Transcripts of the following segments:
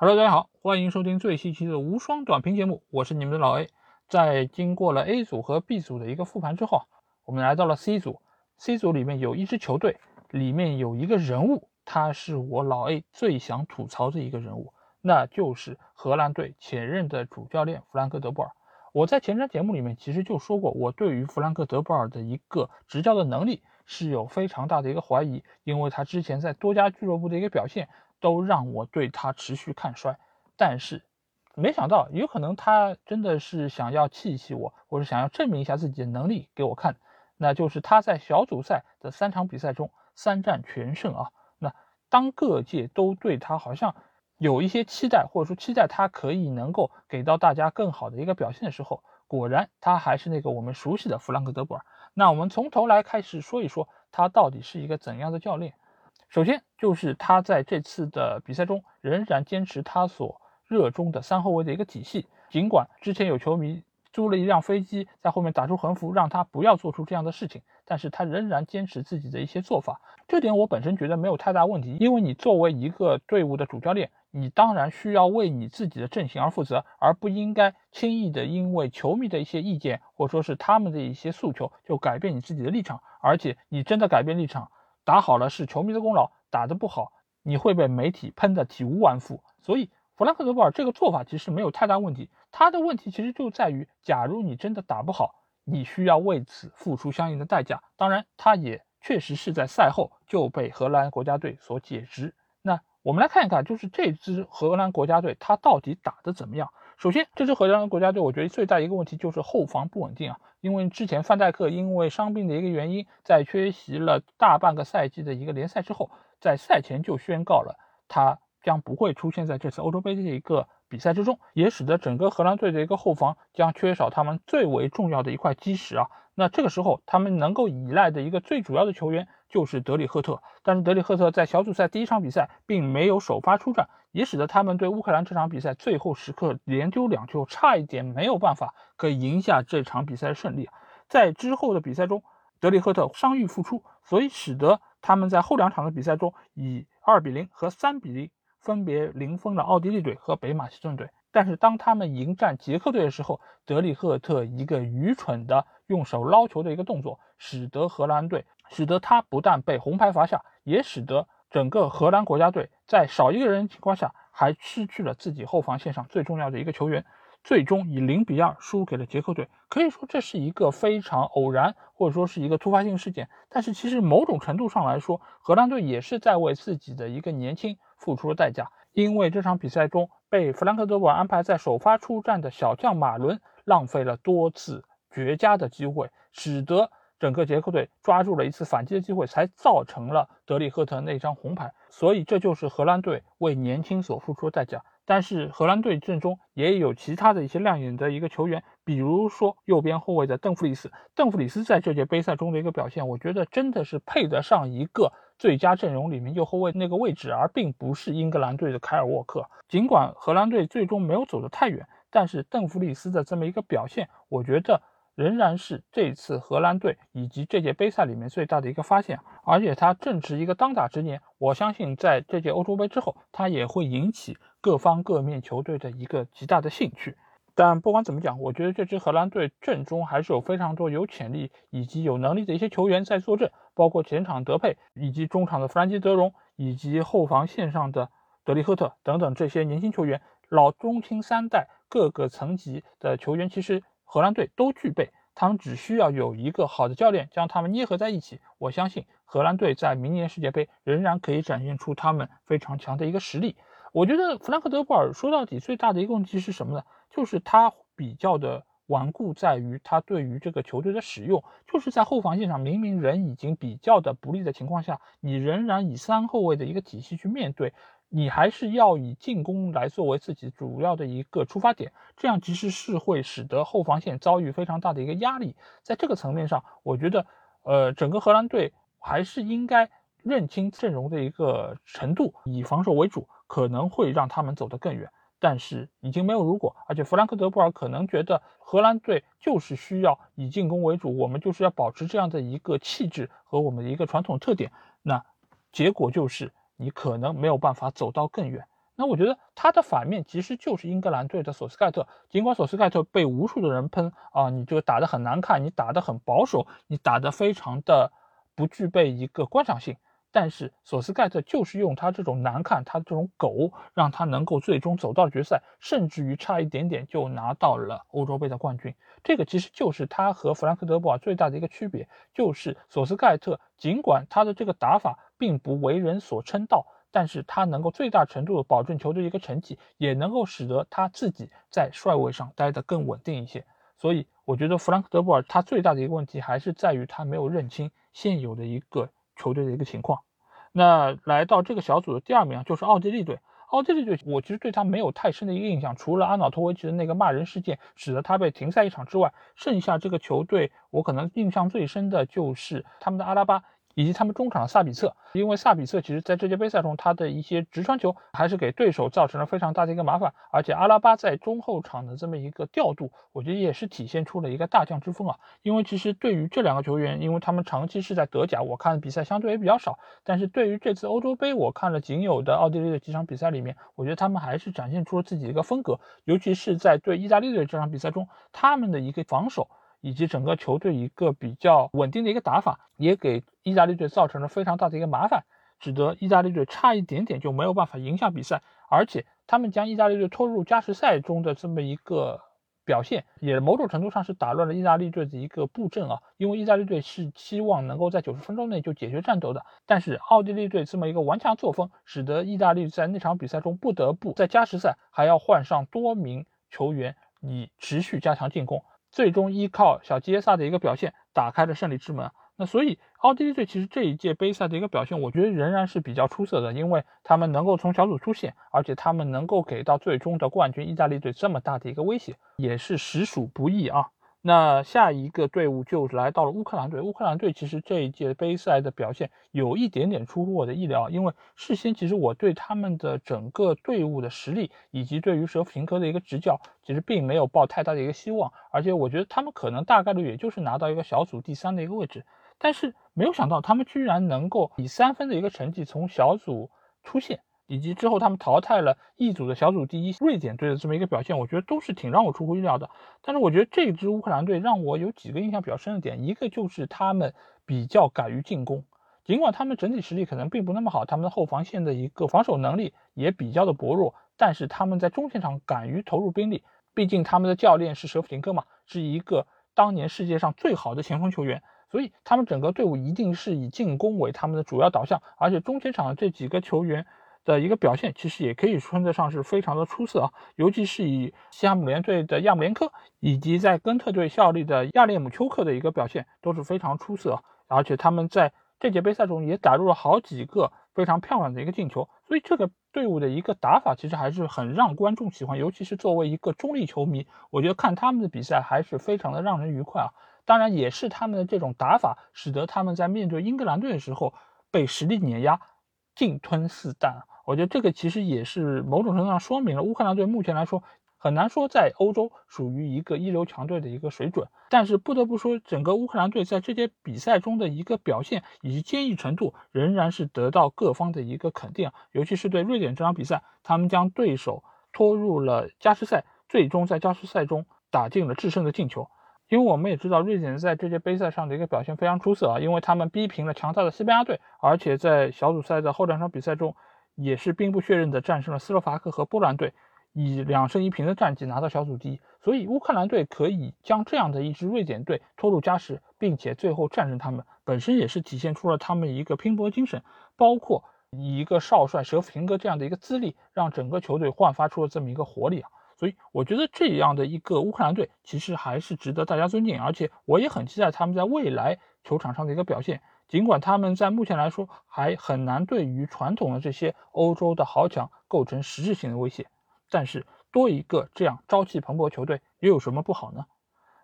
Hello，大家好，欢迎收听最新期的无双短评节目，我是你们的老 A。在经过了 A 组和 B 组的一个复盘之后，我们来到了 C 组。C 组里面有一支球队，里面有一个人物，他是我老 A 最想吐槽的一个人物，那就是荷兰队前任的主教练弗兰克·德波尔。我在前瞻节目里面其实就说过，我对于弗兰克·德波尔的一个执教的能力是有非常大的一个怀疑，因为他之前在多家俱乐部的一个表现都让我对他持续看衰。但是没想到，有可能他真的是想要气气我，或者想要证明一下自己的能力给我看。那就是他在小组赛的三场比赛中三战全胜啊。那当各界都对他好像。有一些期待，或者说期待他可以能够给到大家更好的一个表现的时候，果然他还是那个我们熟悉的弗兰克·德波尔。那我们从头来开始说一说他到底是一个怎样的教练。首先就是他在这次的比赛中仍然坚持他所热衷的三后卫的一个体系，尽管之前有球迷。租了一辆飞机，在后面打出横幅，让他不要做出这样的事情。但是他仍然坚持自己的一些做法，这点我本身觉得没有太大问题。因为你作为一个队伍的主教练，你当然需要为你自己的阵型而负责，而不应该轻易的因为球迷的一些意见，或者说是他们的一些诉求，就改变你自己的立场。而且你真的改变立场，打好了是球迷的功劳，打得不好，你会被媒体喷得体无完肤。所以。弗兰克·德波尔这个做法其实没有太大问题，他的问题其实就在于，假如你真的打不好，你需要为此付出相应的代价。当然，他也确实是在赛后就被荷兰国家队所解职。那我们来看一看，就是这支荷兰国家队他到底打得怎么样？首先，这支荷兰国家队，我觉得最大一个问题就是后防不稳定啊，因为之前范戴克因为伤病的一个原因，在缺席了大半个赛季的一个联赛之后，在赛前就宣告了他。将不会出现在这次欧洲杯的一个比赛之中，也使得整个荷兰队的一个后防将缺少他们最为重要的一块基石啊。那这个时候，他们能够依赖的一个最主要的球员就是德里赫特，但是德里赫特在小组赛第一场比赛并没有首发出战，也使得他们对乌克兰这场比赛最后时刻连丢两球，差一点没有办法可以赢下这场比赛的胜利。在之后的比赛中，德里赫特伤愈复出，所以使得他们在后两场的比赛中以二比零和三比零。分别零封了奥地利队和北马其顿队，但是当他们迎战捷克队的时候，德里赫特一个愚蠢的用手捞球的一个动作，使得荷兰队，使得他不但被红牌罚下，也使得整个荷兰国家队在少一个人情况下，还失去了自己后防线上最重要的一个球员，最终以零比二输给了捷克队。可以说这是一个非常偶然，或者说是一个突发性事件。但是其实某种程度上来说，荷兰队也是在为自己的一个年轻。付出了代价，因为这场比赛中被弗兰克·德波安排在首发出战的小将马伦浪费了多次绝佳的机会，使得整个捷克队抓住了一次反击的机会，才造成了德里赫特那张红牌。所以这就是荷兰队为年轻所付出的代价。但是荷兰队阵中也有其他的一些亮眼的一个球员，比如说右边后卫的邓弗里斯。邓弗里斯在这届杯赛中的一个表现，我觉得真的是配得上一个。最佳阵容里面右后卫那个位置，而并不是英格兰队的凯尔沃克。尽管荷兰队最终没有走得太远，但是邓弗里斯的这么一个表现，我觉得仍然是这次荷兰队以及这届杯赛里面最大的一个发现。而且他正值一个当打之年，我相信在这届欧洲杯之后，他也会引起各方各面球队的一个极大的兴趣。但不管怎么讲，我觉得这支荷兰队阵中还是有非常多有潜力以及有能力的一些球员在坐镇，包括前场德佩，以及中场的弗兰基德容，以及后防线上的德里赫特等等这些年轻球员，老中青三代各个层级的球员，其实荷兰队都具备，他们只需要有一个好的教练将他们捏合在一起，我相信荷兰队在明年世界杯仍然可以展现出他们非常强的一个实力。我觉得弗兰克·德波尔说到底最大的一个问题是什么呢？就是他比较的顽固，在于他对于这个球队的使用，就是在后防线上明明人已经比较的不利的情况下，你仍然以三后卫的一个体系去面对，你还是要以进攻来作为自己主要的一个出发点，这样其实是会使得后防线遭遇非常大的一个压力。在这个层面上，我觉得，呃，整个荷兰队还是应该认清阵容的一个程度，以防守为主，可能会让他们走得更远。但是已经没有如果，而且弗兰克·德波尔可能觉得荷兰队就是需要以进攻为主，我们就是要保持这样的一个气质和我们的一个传统特点。那结果就是你可能没有办法走到更远。那我觉得他的反面其实就是英格兰队的索斯盖特。尽管索斯盖特被无数的人喷啊，你就打得很难看，你打得很保守，你打得非常的不具备一个观赏性。但是索斯盖特就是用他这种难看，他这种狗，让他能够最终走到决赛，甚至于差一点点就拿到了欧洲杯的冠军。这个其实就是他和弗兰克德波尔最大的一个区别，就是索斯盖特尽管他的这个打法并不为人所称道，但是他能够最大程度的保证球队一个成绩，也能够使得他自己在帅位上待得更稳定一些。所以我觉得弗兰克德波尔他最大的一个问题还是在于他没有认清现有的一个球队的一个情况。那来到这个小组的第二名就是奥地利队。奥地利队，我其实对他没有太深的一个印象，除了阿瑙托维奇的那个骂人事件使得他被停赛一场之外，剩下这个球队我可能印象最深的就是他们的阿拉巴。以及他们中场的萨比策，因为萨比策其实在这届杯赛中，他的一些直传球还是给对手造成了非常大的一个麻烦。而且阿拉巴在中后场的这么一个调度，我觉得也是体现出了一个大将之风啊。因为其实对于这两个球员，因为他们长期是在德甲，我看比赛相对也比较少。但是对于这次欧洲杯，我看了仅有的奥地利的几场比赛里面，我觉得他们还是展现出了自己的一个风格，尤其是在对意大利队这场比赛中，他们的一个防守。以及整个球队一个比较稳定的一个打法，也给意大利队造成了非常大的一个麻烦，使得意大利队差一点点就没有办法赢下比赛。而且他们将意大利队拖入加时赛中的这么一个表现，也某种程度上是打乱了意大利队的一个布阵啊。因为意大利队是期望能够在九十分钟内就解决战斗的，但是奥地利队这么一个顽强作风，使得意大利在那场比赛中不得不在加时赛还要换上多名球员，以持续加强进攻。最终依靠小基耶萨的一个表现打开了胜利之门。那所以奥地利队其实这一届杯赛的一个表现，我觉得仍然是比较出色的，因为他们能够从小组出线，而且他们能够给到最终的冠军意大利队这么大的一个威胁，也是实属不易啊。那下一个队伍就来到了乌克兰队。乌克兰队其实这一届杯赛的表现有一点点出乎我的意料，因为事先其实我对他们的整个队伍的实力以及对于舍甫琴科的一个执教，其实并没有抱太大的一个希望，而且我觉得他们可能大概率也就是拿到一个小组第三的一个位置。但是没有想到他们居然能够以三分的一个成绩从小组出线。以及之后他们淘汰了一组的小组第一瑞典队的这么一个表现，我觉得都是挺让我出乎意料的。但是我觉得这支乌克兰队让我有几个印象比较深的点，一个就是他们比较敢于进攻，尽管他们整体实力可能并不那么好，他们的后防线的一个防守能力也比较的薄弱，但是他们在中前场敢于投入兵力，毕竟他们的教练是舍甫琴科嘛，是一个当年世界上最好的前锋球员，所以他们整个队伍一定是以进攻为他们的主要导向，而且中前场的这几个球员。的一个表现，其实也可以称得上是非常的出色啊，尤其是以西汉姆联队的亚姆连科，以及在根特队效力的亚列姆丘克的一个表现都是非常出色，而且他们在这届杯赛中也打入了好几个非常漂亮的一个进球，所以这个队伍的一个打法其实还是很让观众喜欢，尤其是作为一个中立球迷，我觉得看他们的比赛还是非常的让人愉快啊。当然，也是他们的这种打法，使得他们在面对英格兰队的时候被实力碾压，进吞四弹。我觉得这个其实也是某种程度上说明了乌克兰队目前来说很难说在欧洲属于一个一流强队的一个水准。但是不得不说，整个乌克兰队在这些比赛中的一个表现以及坚毅程度，仍然是得到各方的一个肯定。尤其是对瑞典这场比赛，他们将对手拖入了加时赛，最终在加时赛中打进了制胜的进球。因为我们也知道瑞典在这届杯赛上的一个表现非常出色啊，因为他们逼平了强大的西班牙队，而且在小组赛的后两场比赛中。也是兵不血刃的战胜了斯洛伐克和波兰队，以两胜一平的战绩拿到小组第一。所以乌克兰队可以将这样的一支瑞典队拖入加时，并且最后战胜他们，本身也是体现出了他们一个拼搏精神，包括以一个少帅舍甫琴科这样的一个资历，让整个球队焕发出了这么一个活力啊。所以我觉得这样的一个乌克兰队其实还是值得大家尊敬，而且我也很期待他们在未来球场上的一个表现。尽管他们在目前来说还很难对于传统的这些欧洲的豪强构成实质性的威胁，但是多一个这样朝气蓬勃球队又有什么不好呢？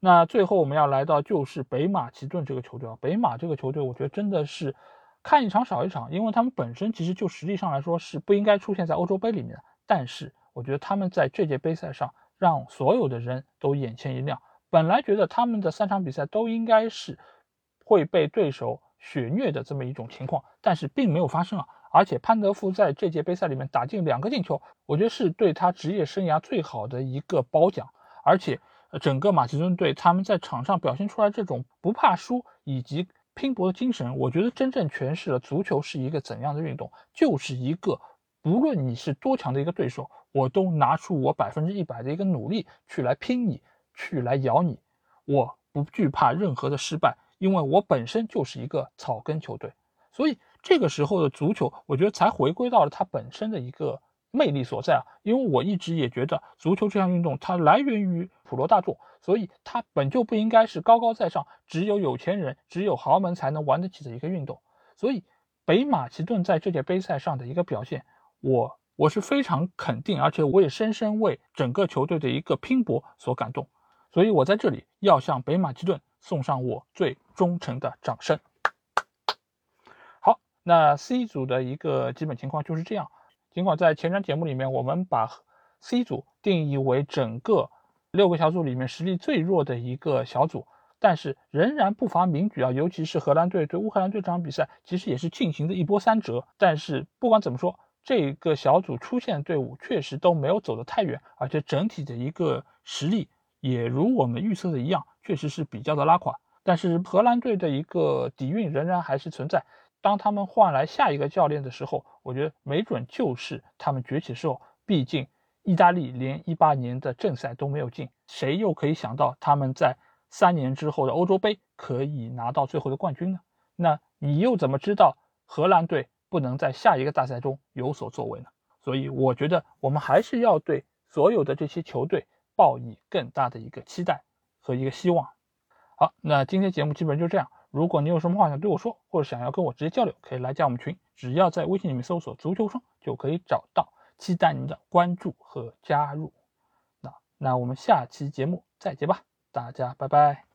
那最后我们要来到就是北马其顿这个球队啊，北马这个球队我觉得真的是看一场少一场，因为他们本身其实就实力上来说是不应该出现在欧洲杯里面的，但是我觉得他们在这届杯赛上让所有的人都眼前一亮。本来觉得他们的三场比赛都应该是会被对手。血虐的这么一种情况，但是并没有发生啊！而且潘德夫在这届杯赛里面打进两个进球，我觉得是对他职业生涯最好的一个褒奖。而且，整个马其顿队他们在场上表现出来这种不怕输以及拼搏的精神，我觉得真正诠释了足球是一个怎样的运动，就是一个不论你是多强的一个对手，我都拿出我百分之一百的一个努力去来拼你，去来咬你，我不惧怕任何的失败，因为我本身就是一个草根球队，所以。这个时候的足球，我觉得才回归到了它本身的一个魅力所在啊。因为我一直也觉得足球这项运动它来源于普罗大众，所以它本就不应该是高高在上，只有有钱人、只有豪门才能玩得起的一个运动。所以北马其顿在这届杯赛上的一个表现，我我是非常肯定，而且我也深深为整个球队的一个拼搏所感动。所以我在这里要向北马其顿送上我最忠诚的掌声。好那 C 组的一个基本情况就是这样。尽管在前瞻节目里面，我们把 C 组定义为整个六个小组里面实力最弱的一个小组，但是仍然不乏名举啊。尤其是荷兰队对乌克兰队这场比赛，其实也是进行的一波三折。但是不管怎么说，这个小组出现队伍确实都没有走得太远，而且整体的一个实力也如我们预测的一样，确实是比较的拉垮。但是荷兰队的一个底蕴仍然还是存在。当他们换来下一个教练的时候，我觉得没准就是他们崛起的时候。毕竟意大利连一八年的正赛都没有进，谁又可以想到他们在三年之后的欧洲杯可以拿到最后的冠军呢？那你又怎么知道荷兰队不能在下一个大赛中有所作为呢？所以我觉得我们还是要对所有的这些球队报以更大的一个期待和一个希望。好，那今天节目基本就这样。如果你有什么话想对我说，或者想要跟我直接交流，可以来加我们群，只要在微信里面搜索“足球双”就可以找到。期待您的关注和加入。那那我们下期节目再见吧，大家拜拜。